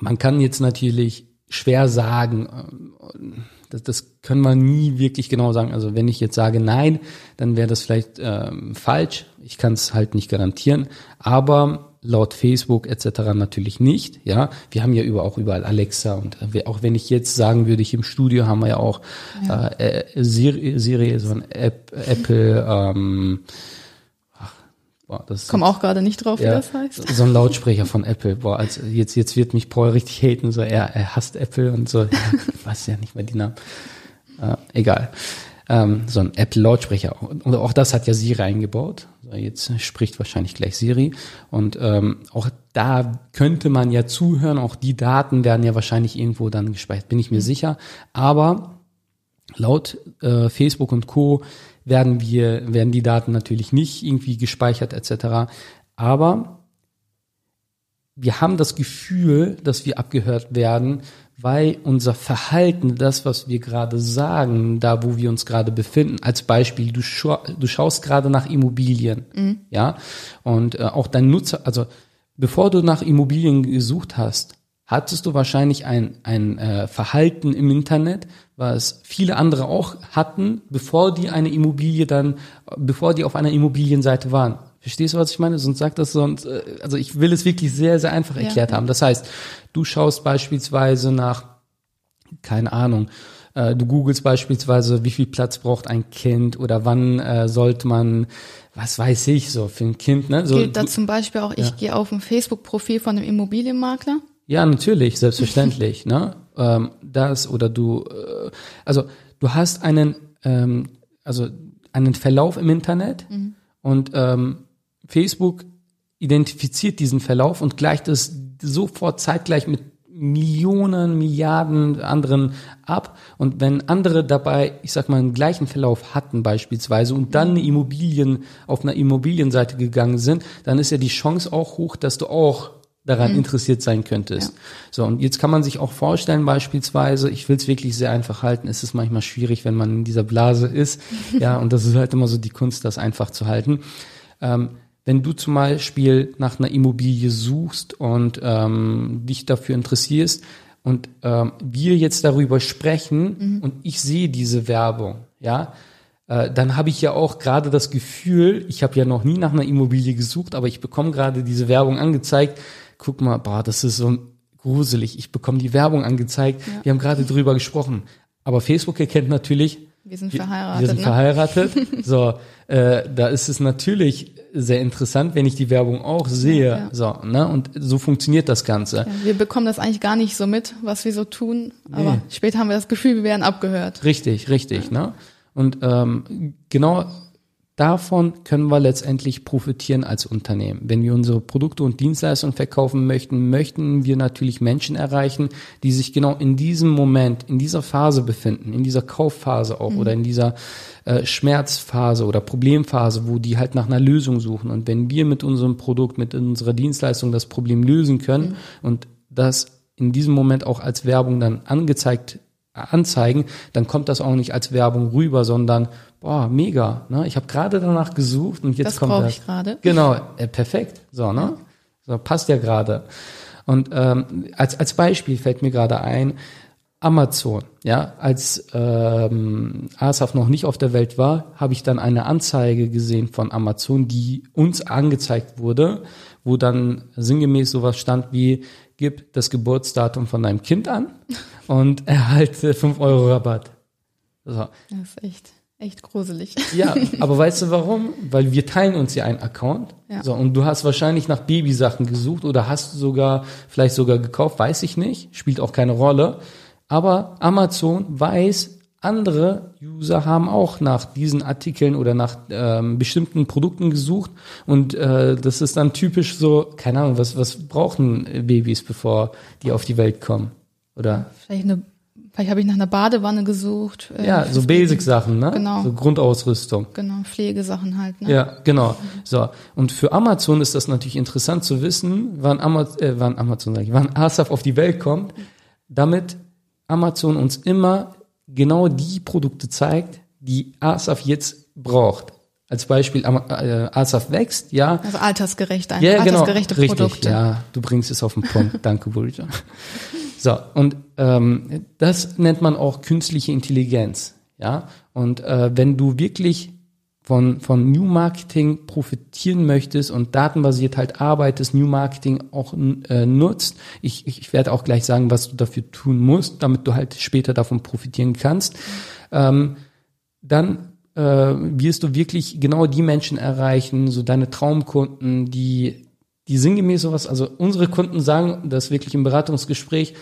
Speaker 3: man kann jetzt natürlich schwer sagen, äh, das, das können wir nie wirklich genau sagen. Also wenn ich jetzt sage nein, dann wäre das vielleicht ähm, falsch. Ich kann es halt nicht garantieren. Aber laut Facebook etc. natürlich nicht. Ja, wir haben ja über, auch überall Alexa und auch wenn ich jetzt sagen würde, ich im Studio haben wir ja auch ja. Äh, Siri, Siri, so ein App, Apple. Ähm,
Speaker 2: Boah, das Komm auch gerade nicht drauf, ja, wie das heißt.
Speaker 3: So ein Lautsprecher von Apple. Boah, also jetzt, jetzt wird mich Paul richtig haten. So, er, er hasst Apple und so. Ja, [LAUGHS] ich weiß ja nicht mehr die Namen. Äh, egal. Ähm, so ein Apple-Lautsprecher. Und auch das hat ja Siri eingebaut. Jetzt spricht wahrscheinlich gleich Siri. Und ähm, auch da könnte man ja zuhören. Auch die Daten werden ja wahrscheinlich irgendwo dann gespeichert, bin ich mir mhm. sicher. Aber laut äh, Facebook und Co werden wir, werden die Daten natürlich nicht irgendwie gespeichert etc. Aber wir haben das Gefühl, dass wir abgehört werden, weil unser Verhalten, das, was wir gerade sagen, da, wo wir uns gerade befinden, als Beispiel, du, scha du schaust gerade nach Immobilien, mhm. ja, und äh, auch dein Nutzer, also bevor du nach Immobilien gesucht hast, hattest du wahrscheinlich ein, ein äh, Verhalten im Internet, was viele andere auch hatten, bevor die eine Immobilie dann, bevor die auf einer Immobilienseite waren. Verstehst du, was ich meine? Sonst sagt das sonst, äh, also ich will es wirklich sehr, sehr einfach erklärt ja. haben. Das heißt, du schaust beispielsweise nach, keine Ahnung, äh, du googelst beispielsweise, wie viel Platz braucht ein Kind oder wann äh, sollte man, was weiß ich, so für ein Kind, ne? So,
Speaker 2: Gilt da zum Beispiel auch, ich ja. gehe auf ein Facebook-Profil von einem Immobilienmakler
Speaker 3: ja, natürlich, selbstverständlich. ne? Ähm, das oder du, äh, also du hast einen, ähm, also einen Verlauf im Internet mhm. und ähm, Facebook identifiziert diesen Verlauf und gleicht es sofort zeitgleich mit Millionen, Milliarden anderen ab. Und wenn andere dabei, ich sag mal, einen gleichen Verlauf hatten beispielsweise und dann eine Immobilien auf einer Immobilienseite gegangen sind, dann ist ja die Chance auch hoch, dass du auch daran mhm. interessiert sein könntest. Ja. So, und jetzt kann man sich auch vorstellen, beispielsweise, ich will es wirklich sehr einfach halten, es ist manchmal schwierig, wenn man in dieser Blase ist. [LAUGHS] ja, und das ist halt immer so die Kunst, das einfach zu halten. Ähm, wenn du zum Beispiel nach einer Immobilie suchst und ähm, dich dafür interessierst und ähm, wir jetzt darüber sprechen mhm. und ich sehe diese Werbung, ja, äh, dann habe ich ja auch gerade das Gefühl, ich habe ja noch nie nach einer Immobilie gesucht, aber ich bekomme gerade diese Werbung angezeigt guck mal, boah, das ist so gruselig. Ich bekomme die Werbung angezeigt. Ja. Wir haben gerade drüber gesprochen. Aber Facebook erkennt natürlich,
Speaker 2: wir sind verheiratet.
Speaker 3: Wir sind ne? verheiratet. [LAUGHS] so, äh, da ist es natürlich sehr interessant, wenn ich die Werbung auch sehe. Ja, ja. So, ne? Und so funktioniert das Ganze. Ja,
Speaker 2: wir bekommen das eigentlich gar nicht so mit, was wir so tun. Aber nee. später haben wir das Gefühl, wir werden abgehört.
Speaker 3: Richtig, richtig. Ne? Und ähm, genau Davon können wir letztendlich profitieren als Unternehmen. Wenn wir unsere Produkte und Dienstleistungen verkaufen möchten, möchten wir natürlich Menschen erreichen, die sich genau in diesem Moment, in dieser Phase befinden, in dieser Kaufphase auch mhm. oder in dieser äh, Schmerzphase oder Problemphase, wo die halt nach einer Lösung suchen. Und wenn wir mit unserem Produkt, mit unserer Dienstleistung das Problem lösen können mhm. und das in diesem Moment auch als Werbung dann angezeigt anzeigen, dann kommt das auch nicht als Werbung rüber, sondern boah, mega. Ne? Ich habe gerade danach gesucht und jetzt das kommt das.
Speaker 2: ich gerade.
Speaker 3: Genau, äh, perfekt. So, ne? Ja. So passt ja gerade. Und ähm, als als Beispiel fällt mir gerade ein Amazon. Ja, als ähm, Asaf noch nicht auf der Welt war, habe ich dann eine Anzeige gesehen von Amazon, die uns angezeigt wurde, wo dann sinngemäß sowas stand wie gib das Geburtsdatum von deinem Kind an [LAUGHS] und erhalte 5 Euro Rabatt.
Speaker 2: So. Das ist echt, echt gruselig.
Speaker 3: Ja, [LAUGHS] aber weißt du warum? Weil wir teilen uns ja einen Account. Ja. So, und du hast wahrscheinlich nach Babysachen gesucht oder hast sogar, vielleicht sogar gekauft, weiß ich nicht, spielt auch keine Rolle. Aber Amazon weiß, andere User haben auch nach diesen Artikeln oder nach ähm, bestimmten Produkten gesucht und äh, das ist dann typisch so, keine Ahnung, was, was brauchen Babys, bevor die auf die Welt kommen? Oder?
Speaker 2: Vielleicht eine Vielleicht habe ich nach einer Badewanne gesucht.
Speaker 3: Äh, ja, so Basic-Sachen, ne? Genau. So Grundausrüstung.
Speaker 2: Genau, Pflegesachen halt, ne?
Speaker 3: Ja, genau. So. Und für Amazon ist das natürlich interessant zu wissen, wann Amazon, äh, wann Amazon, sag ich, wann Asaf auf die Welt kommt, damit Amazon uns immer genau die Produkte zeigt, die ASAF jetzt braucht. Als Beispiel, äh, ASAF wächst, ja.
Speaker 2: Also altersgerecht, ein
Speaker 3: ja, genau,
Speaker 2: altersgerechte
Speaker 3: richtig,
Speaker 2: Produkte.
Speaker 3: Ja, du bringst es auf den Punkt. [LAUGHS] Danke, Bulja. So, und ähm, das nennt man auch künstliche Intelligenz. Ja, und äh, wenn du wirklich von, von New Marketing profitieren möchtest und datenbasiert halt arbeitest, New Marketing auch äh, nutzt, ich, ich werde auch gleich sagen, was du dafür tun musst, damit du halt später davon profitieren kannst, ähm, dann äh, wirst du wirklich genau die Menschen erreichen, so deine Traumkunden, die, die sinngemäß sowas, also unsere Kunden sagen das wirklich im Beratungsgespräch,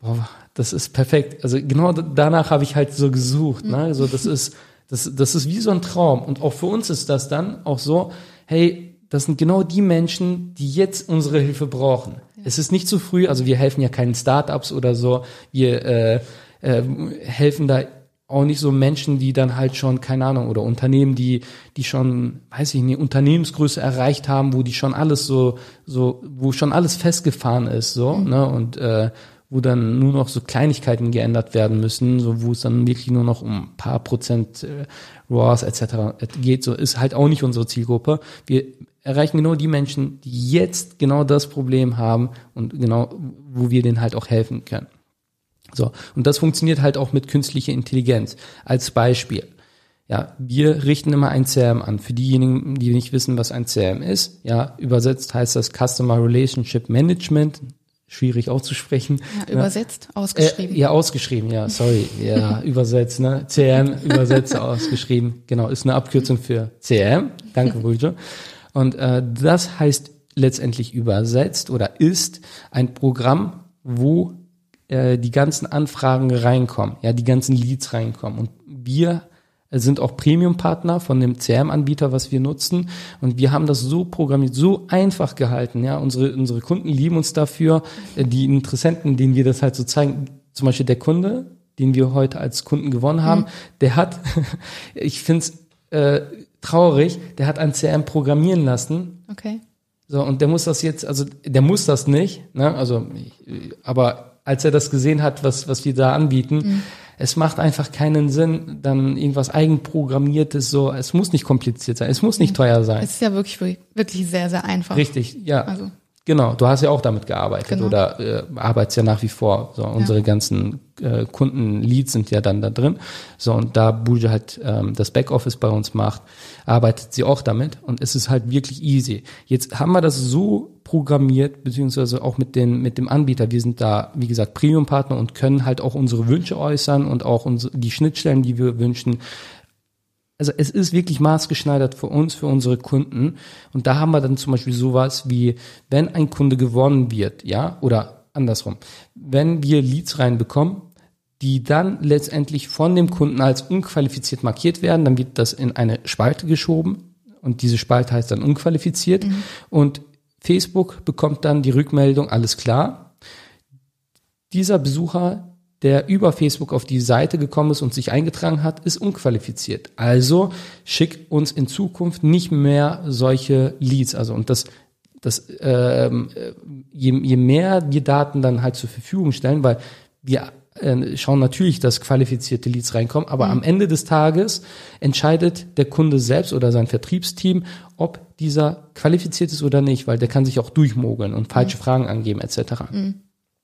Speaker 3: boah, das ist perfekt. Also genau danach habe ich halt so gesucht. Ne? Also das ist das, das ist wie so ein Traum. Und auch für uns ist das dann auch so, hey, das sind genau die Menschen, die jetzt unsere Hilfe brauchen. Ja. Es ist nicht zu früh, also wir helfen ja keinen Startups oder so. Wir äh, äh, helfen da auch nicht so Menschen, die dann halt schon, keine Ahnung, oder Unternehmen, die, die schon, weiß ich nicht, Unternehmensgröße erreicht haben, wo die schon alles so, so, wo schon alles festgefahren ist, so, mhm. ne, und äh, wo dann nur noch so Kleinigkeiten geändert werden müssen, so wo es dann wirklich nur noch um ein paar Prozent äh, RAWs etc. geht, so ist halt auch nicht unsere Zielgruppe. Wir erreichen genau die Menschen, die jetzt genau das Problem haben und genau, wo wir denen halt auch helfen können. So, und das funktioniert halt auch mit künstlicher Intelligenz. Als Beispiel. Ja, wir richten immer ein CRM an. Für diejenigen, die nicht wissen, was ein CRM ist, ja, übersetzt heißt das Customer Relationship Management schwierig auszusprechen.
Speaker 2: Ja, übersetzt, ja. ausgeschrieben.
Speaker 3: Äh, ja, ausgeschrieben, ja, sorry. Ja, [LAUGHS] übersetzt, ne? CRM, übersetzt, ausgeschrieben. Genau, ist eine Abkürzung für CRM. Danke, [LAUGHS] Buljo. Und äh, das heißt letztendlich übersetzt oder ist ein Programm, wo äh, die ganzen Anfragen reinkommen, ja, die ganzen Leads reinkommen. Und wir sind auch Premium-Partner von dem CRM-Anbieter, was wir nutzen. Und wir haben das so programmiert, so einfach gehalten. Ja, unsere, unsere Kunden lieben uns dafür. Äh, die Interessenten, denen wir das halt so zeigen, zum Beispiel der Kunde, den wir heute als Kunden gewonnen haben, mhm. der hat, [LAUGHS] ich finde es äh, traurig, der hat ein CRM programmieren lassen.
Speaker 2: Okay.
Speaker 3: So, und der muss das jetzt, also der muss das nicht, ne? Also, aber als er das gesehen hat, was, was wir da anbieten, mhm es macht einfach keinen Sinn, dann irgendwas eigenprogrammiertes so, es muss nicht kompliziert sein, es muss nicht teuer sein.
Speaker 2: Es ist ja wirklich, wirklich sehr, sehr einfach.
Speaker 3: Richtig, ja. Also. Genau, du hast ja auch damit gearbeitet genau. oder äh, arbeitest ja nach wie vor. So, unsere ja. ganzen äh, Kundenleads sind ja dann da drin. So, und da Buja halt ähm, das Backoffice bei uns macht, arbeitet sie auch damit und es ist halt wirklich easy. Jetzt haben wir das so programmiert, beziehungsweise auch mit, den, mit dem Anbieter. Wir sind da, wie gesagt, Premium-Partner und können halt auch unsere Wünsche äußern und auch unsere, die Schnittstellen, die wir wünschen, also es ist wirklich maßgeschneidert für uns, für unsere Kunden. Und da haben wir dann zum Beispiel sowas wie, wenn ein Kunde gewonnen wird, ja, oder andersrum, wenn wir Leads reinbekommen, die dann letztendlich von dem Kunden als unqualifiziert markiert werden, dann wird das in eine Spalte geschoben und diese Spalte heißt dann unqualifiziert mhm. und Facebook bekommt dann die Rückmeldung, alles klar. Dieser Besucher der über Facebook auf die Seite gekommen ist und sich eingetragen hat, ist unqualifiziert. Also schickt uns in Zukunft nicht mehr solche Leads. Also und das, das ähm, je, je mehr wir Daten dann halt zur Verfügung stellen, weil wir äh, schauen natürlich, dass qualifizierte Leads reinkommen, aber mhm. am Ende des Tages entscheidet der Kunde selbst oder sein Vertriebsteam, ob dieser qualifiziert ist oder nicht, weil der kann sich auch durchmogeln und falsche mhm. Fragen angeben etc. Mhm.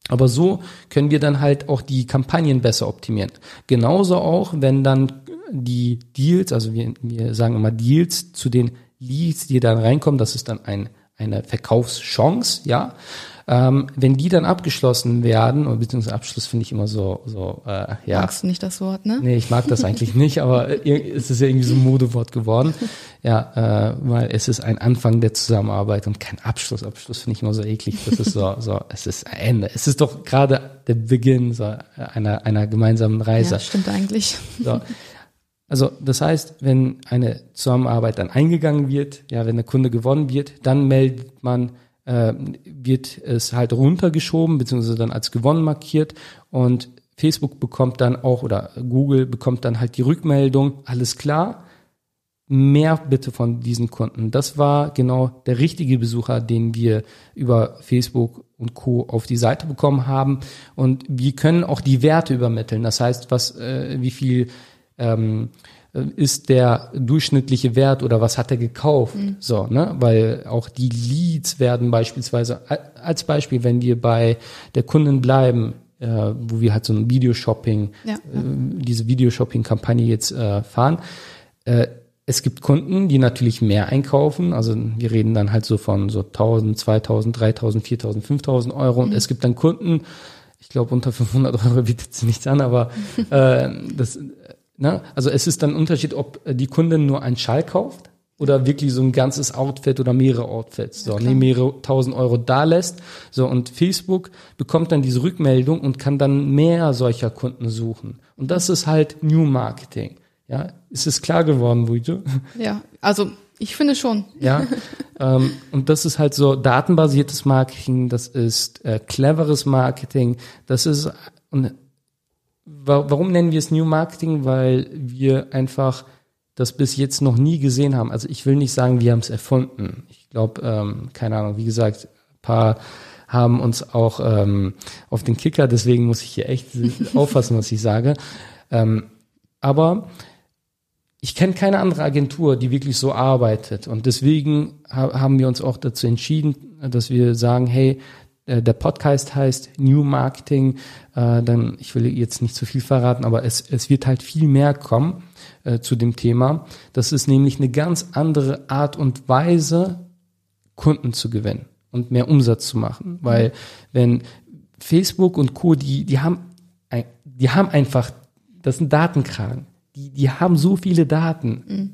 Speaker 3: Aber so können wir dann halt auch die Kampagnen besser optimieren. Genauso auch, wenn dann die Deals, also wir, wir sagen immer Deals zu den Leads, die dann reinkommen, das ist dann ein, eine Verkaufschance, ja. Ähm, wenn die dann abgeschlossen werden, oder beziehungsweise Abschluss finde ich immer so, so äh, ja.
Speaker 2: Magst du nicht das Wort, ne?
Speaker 3: Nee, ich mag das eigentlich [LAUGHS] nicht, aber es ist ja irgendwie so ein Modewort geworden. Ja, äh, weil es ist ein Anfang der Zusammenarbeit und kein Abschluss. Abschluss finde ich immer so eklig. Das ist so, [LAUGHS] so, es ist ein Ende. Es ist doch gerade der Beginn so einer, einer gemeinsamen Reise. Ja,
Speaker 2: stimmt eigentlich.
Speaker 3: So. Also das heißt, wenn eine Zusammenarbeit dann eingegangen wird, ja, wenn der Kunde gewonnen wird, dann meldet man äh, wird es halt runtergeschoben, beziehungsweise dann als gewonnen markiert und Facebook bekommt dann auch oder Google bekommt dann halt die Rückmeldung, alles klar, mehr bitte von diesen Kunden. Das war genau der richtige Besucher, den wir über Facebook und Co. auf die Seite bekommen haben. Und wir können auch die Werte übermitteln. Das heißt, was, äh, wie viel ähm, äh, ist der durchschnittliche Wert oder was hat er gekauft? Mhm. So, ne? Weil auch die Leads werden beispielsweise, als Beispiel, wenn wir bei der Kunden bleiben, äh, wo wir halt so ein Videoshopping, ja. Äh, diese Videoshopping-Kampagne jetzt äh, fahren, äh, es gibt Kunden, die natürlich mehr einkaufen. Also wir reden dann halt so von so 1000, 2000, 3000, 4000, 5000 Euro. Und mhm. es gibt dann Kunden, ich glaube unter 500 Euro [LAUGHS] bietet sie nichts an, aber äh, das, ne? also es ist dann ein Unterschied, ob die Kundin nur einen Schall kauft oder wirklich so ein ganzes Outfit oder mehrere Outfits, so, ja, nee, mehrere tausend Euro da lässt. So, und Facebook bekommt dann diese Rückmeldung und kann dann mehr solcher Kunden suchen. Und das ist halt New Marketing. Ja, ist es klar geworden, Wujo? [LAUGHS]
Speaker 2: Ja, also ich finde schon.
Speaker 3: Ja, [LAUGHS] ähm, und das ist halt so datenbasiertes Marketing, das ist äh, cleveres Marketing, das ist und warum nennen wir es New Marketing? Weil wir einfach das bis jetzt noch nie gesehen haben. Also ich will nicht sagen, wir haben es erfunden. Ich glaube, ähm, keine Ahnung, wie gesagt, paar haben uns auch ähm, auf den Kicker, deswegen muss ich hier echt [LAUGHS] aufpassen, was ich sage. Ähm, aber ich kenne keine andere Agentur, die wirklich so arbeitet. Und deswegen ha haben wir uns auch dazu entschieden, dass wir sagen, hey, der Podcast heißt New Marketing. Äh, dann, ich will jetzt nicht zu viel verraten, aber es, es wird halt viel mehr kommen äh, zu dem Thema. Das ist nämlich eine ganz andere Art und Weise, Kunden zu gewinnen und mehr Umsatz zu machen. Weil wenn Facebook und Co., die, die haben, die haben einfach, das sind Datenkragen die, die haben so viele Daten. Mhm.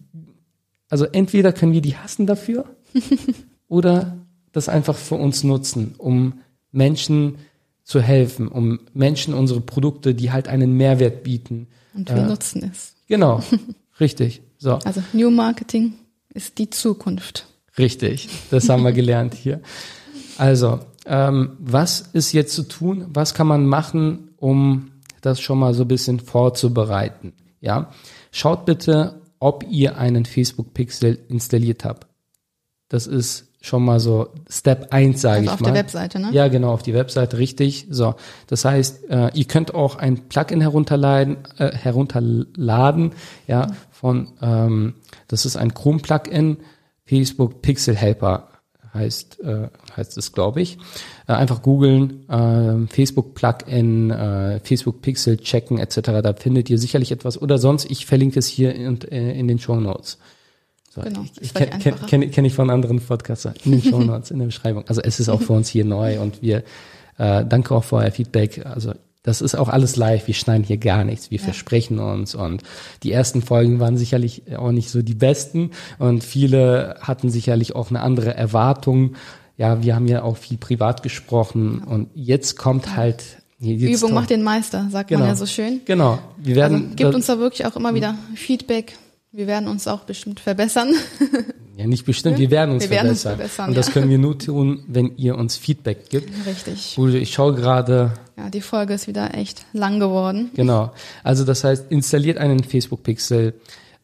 Speaker 3: Also entweder können wir die hassen dafür [LAUGHS] oder das einfach für uns nutzen, um Menschen zu helfen, um Menschen unsere Produkte, die halt einen Mehrwert bieten.
Speaker 2: Und wir äh, nutzen es.
Speaker 3: Genau, [LAUGHS] richtig. So.
Speaker 2: Also New Marketing ist die Zukunft.
Speaker 3: Richtig, das haben wir gelernt hier. Also, ähm, was ist jetzt zu tun? Was kann man machen, um das schon mal so ein bisschen vorzubereiten? Ja, schaut bitte, ob ihr einen Facebook Pixel installiert habt. Das ist schon mal so Step 1, sage also ich mal.
Speaker 2: Auf der Webseite, ne?
Speaker 3: Ja, genau, auf die Webseite, richtig. So, das heißt, äh, ihr könnt auch ein Plugin herunterladen, äh, herunterladen, ja, von, ähm, das ist ein Chrome-Plugin, Facebook Pixel Helper heißt, äh, heißt es, glaube ich. Äh, einfach googeln, äh, Facebook Plugin, äh, Facebook Pixel checken etc. Da findet ihr sicherlich etwas. Oder sonst, ich verlinke es hier in, äh, in den Show Notes. So, genau, ich, ich kenne kenn, kenn, kenn ich von anderen Podcasts in den Show Notes, in der Beschreibung. Also es ist auch für uns hier neu und wir äh, danke auch für euer Feedback. Also das ist auch alles live. Wir schneiden hier gar nichts. Wir ja. versprechen uns. Und die ersten Folgen waren sicherlich auch nicht so die besten. Und viele hatten sicherlich auch eine andere Erwartung. Ja, wir haben ja auch viel privat gesprochen. Und jetzt kommt halt
Speaker 2: Jetzt Übung macht den Meister, sagt genau. man ja so schön.
Speaker 3: Genau.
Speaker 2: Wir werden. Also, gibt uns da wirklich auch immer wieder Feedback. Wir werden uns auch bestimmt verbessern. [LAUGHS]
Speaker 3: Ja, nicht bestimmt, wir werden uns, wir werden verbessern. uns verbessern. Und das ja. können wir nur tun, wenn ihr uns Feedback gibt.
Speaker 2: Richtig.
Speaker 3: Ich schaue gerade.
Speaker 2: Ja, die Folge ist wieder echt lang geworden.
Speaker 3: Genau. Also das heißt, installiert einen Facebook Pixel.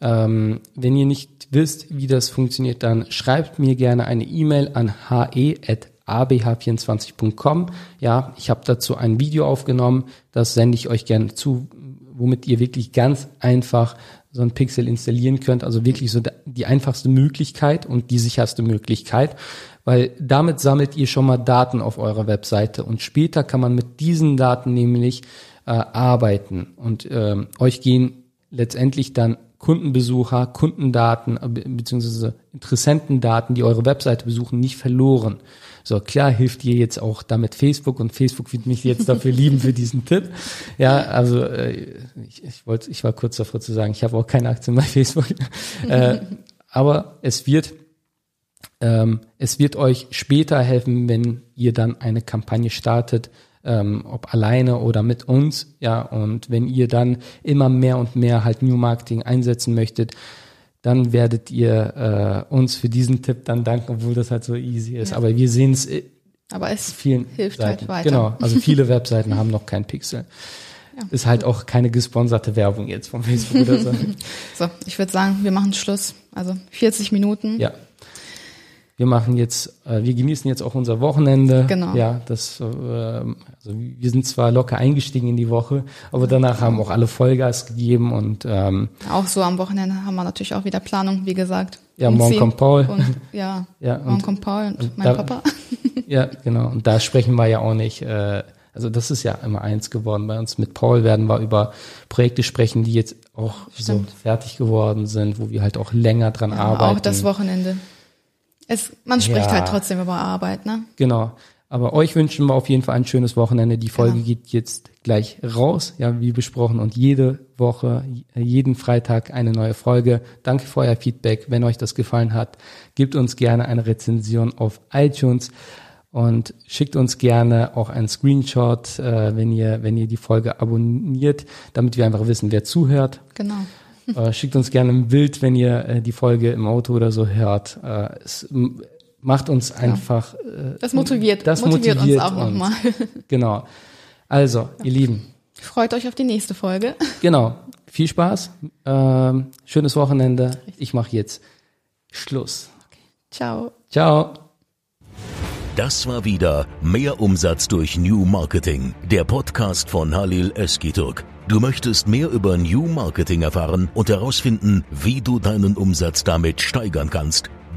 Speaker 3: Ähm, wenn ihr nicht wisst, wie das funktioniert, dann schreibt mir gerne eine E-Mail an he@abh24.com. Ja, ich habe dazu ein Video aufgenommen, das sende ich euch gerne zu, womit ihr wirklich ganz einfach so ein Pixel installieren könnt. Also wirklich so die einfachste Möglichkeit und die sicherste Möglichkeit, weil damit sammelt ihr schon mal Daten auf eurer Webseite und später kann man mit diesen Daten nämlich äh, arbeiten und äh, euch gehen letztendlich dann Kundenbesucher, Kundendaten äh, beziehungsweise Interessentendaten, die eure Webseite besuchen, nicht verloren. So, klar hilft dir jetzt auch damit Facebook und Facebook wird mich jetzt dafür lieben für diesen Tipp. Ja, also äh, ich, ich wollte, ich war kurz davor zu sagen, ich habe auch keine Aktien bei Facebook. äh, aber es wird ähm, es wird euch später helfen, wenn ihr dann eine Kampagne startet, ähm, ob alleine oder mit uns, ja, und wenn ihr dann immer mehr und mehr halt New Marketing einsetzen möchtet, dann werdet ihr äh, uns für diesen Tipp dann danken, obwohl das halt so easy ist. Ja. Aber wir sehen es
Speaker 2: aber es vielen hilft halt
Speaker 3: Seiten.
Speaker 2: halt
Speaker 3: weiter. Genau, also viele [LAUGHS] Webseiten haben noch kein Pixel. Ja. Ist halt auch keine gesponserte Werbung jetzt vom Facebook oder so. [LAUGHS]
Speaker 2: so, ich würde sagen, wir machen Schluss. Also 40 Minuten.
Speaker 3: Ja wir machen jetzt, äh, wir genießen jetzt auch unser Wochenende.
Speaker 2: Genau.
Speaker 3: Ja, das, äh, also wir sind zwar locker eingestiegen in die Woche, aber danach haben auch alle Vollgas gegeben und ähm,
Speaker 2: auch so am Wochenende haben wir natürlich auch wieder Planung, wie gesagt.
Speaker 3: Ja, morgen kommt Paul.
Speaker 2: Und, ja, [LAUGHS] ja morgen kommt Paul und, und mein
Speaker 3: da,
Speaker 2: Papa. [LAUGHS]
Speaker 3: Ja, genau. Und da sprechen wir ja auch nicht. Äh, Also das ist ja immer eins geworden. Bei uns mit Paul werden wir über Projekte sprechen, die jetzt auch Stimmt. so fertig geworden sind, wo wir halt auch länger dran ja, arbeiten.
Speaker 2: Auch das Wochenende. Es, man spricht ja. halt trotzdem über Arbeit, ne?
Speaker 3: Genau. Aber euch wünschen wir auf jeden Fall ein schönes Wochenende. Die Folge genau. geht jetzt gleich raus, ja, wie besprochen. Und jede Woche, jeden Freitag eine neue Folge. Danke für euer Feedback. Wenn euch das gefallen hat, gebt uns gerne eine Rezension auf iTunes und schickt uns gerne auch einen Screenshot, äh, wenn ihr, wenn ihr die Folge abonniert, damit wir einfach wissen, wer zuhört.
Speaker 2: Genau.
Speaker 3: Äh, schickt uns gerne ein Bild, wenn ihr äh, die Folge im Auto oder so hört. Äh, es macht uns einfach.
Speaker 2: Äh, das motiviert, das motiviert, motiviert uns auch nochmal. [LAUGHS]
Speaker 3: Genau. Also, ja. ihr Lieben.
Speaker 2: Freut euch auf die nächste Folge. [LAUGHS]
Speaker 3: Genau. Viel Spaß. Ähm, schönes Wochenende. Ich mache jetzt Schluss. Okay.
Speaker 2: Ciao.
Speaker 3: Ciao.
Speaker 1: Das war wieder Mehr Umsatz durch New Marketing, der Podcast von Halil Eskiturk. Du möchtest mehr über New Marketing erfahren und herausfinden, wie du deinen Umsatz damit steigern kannst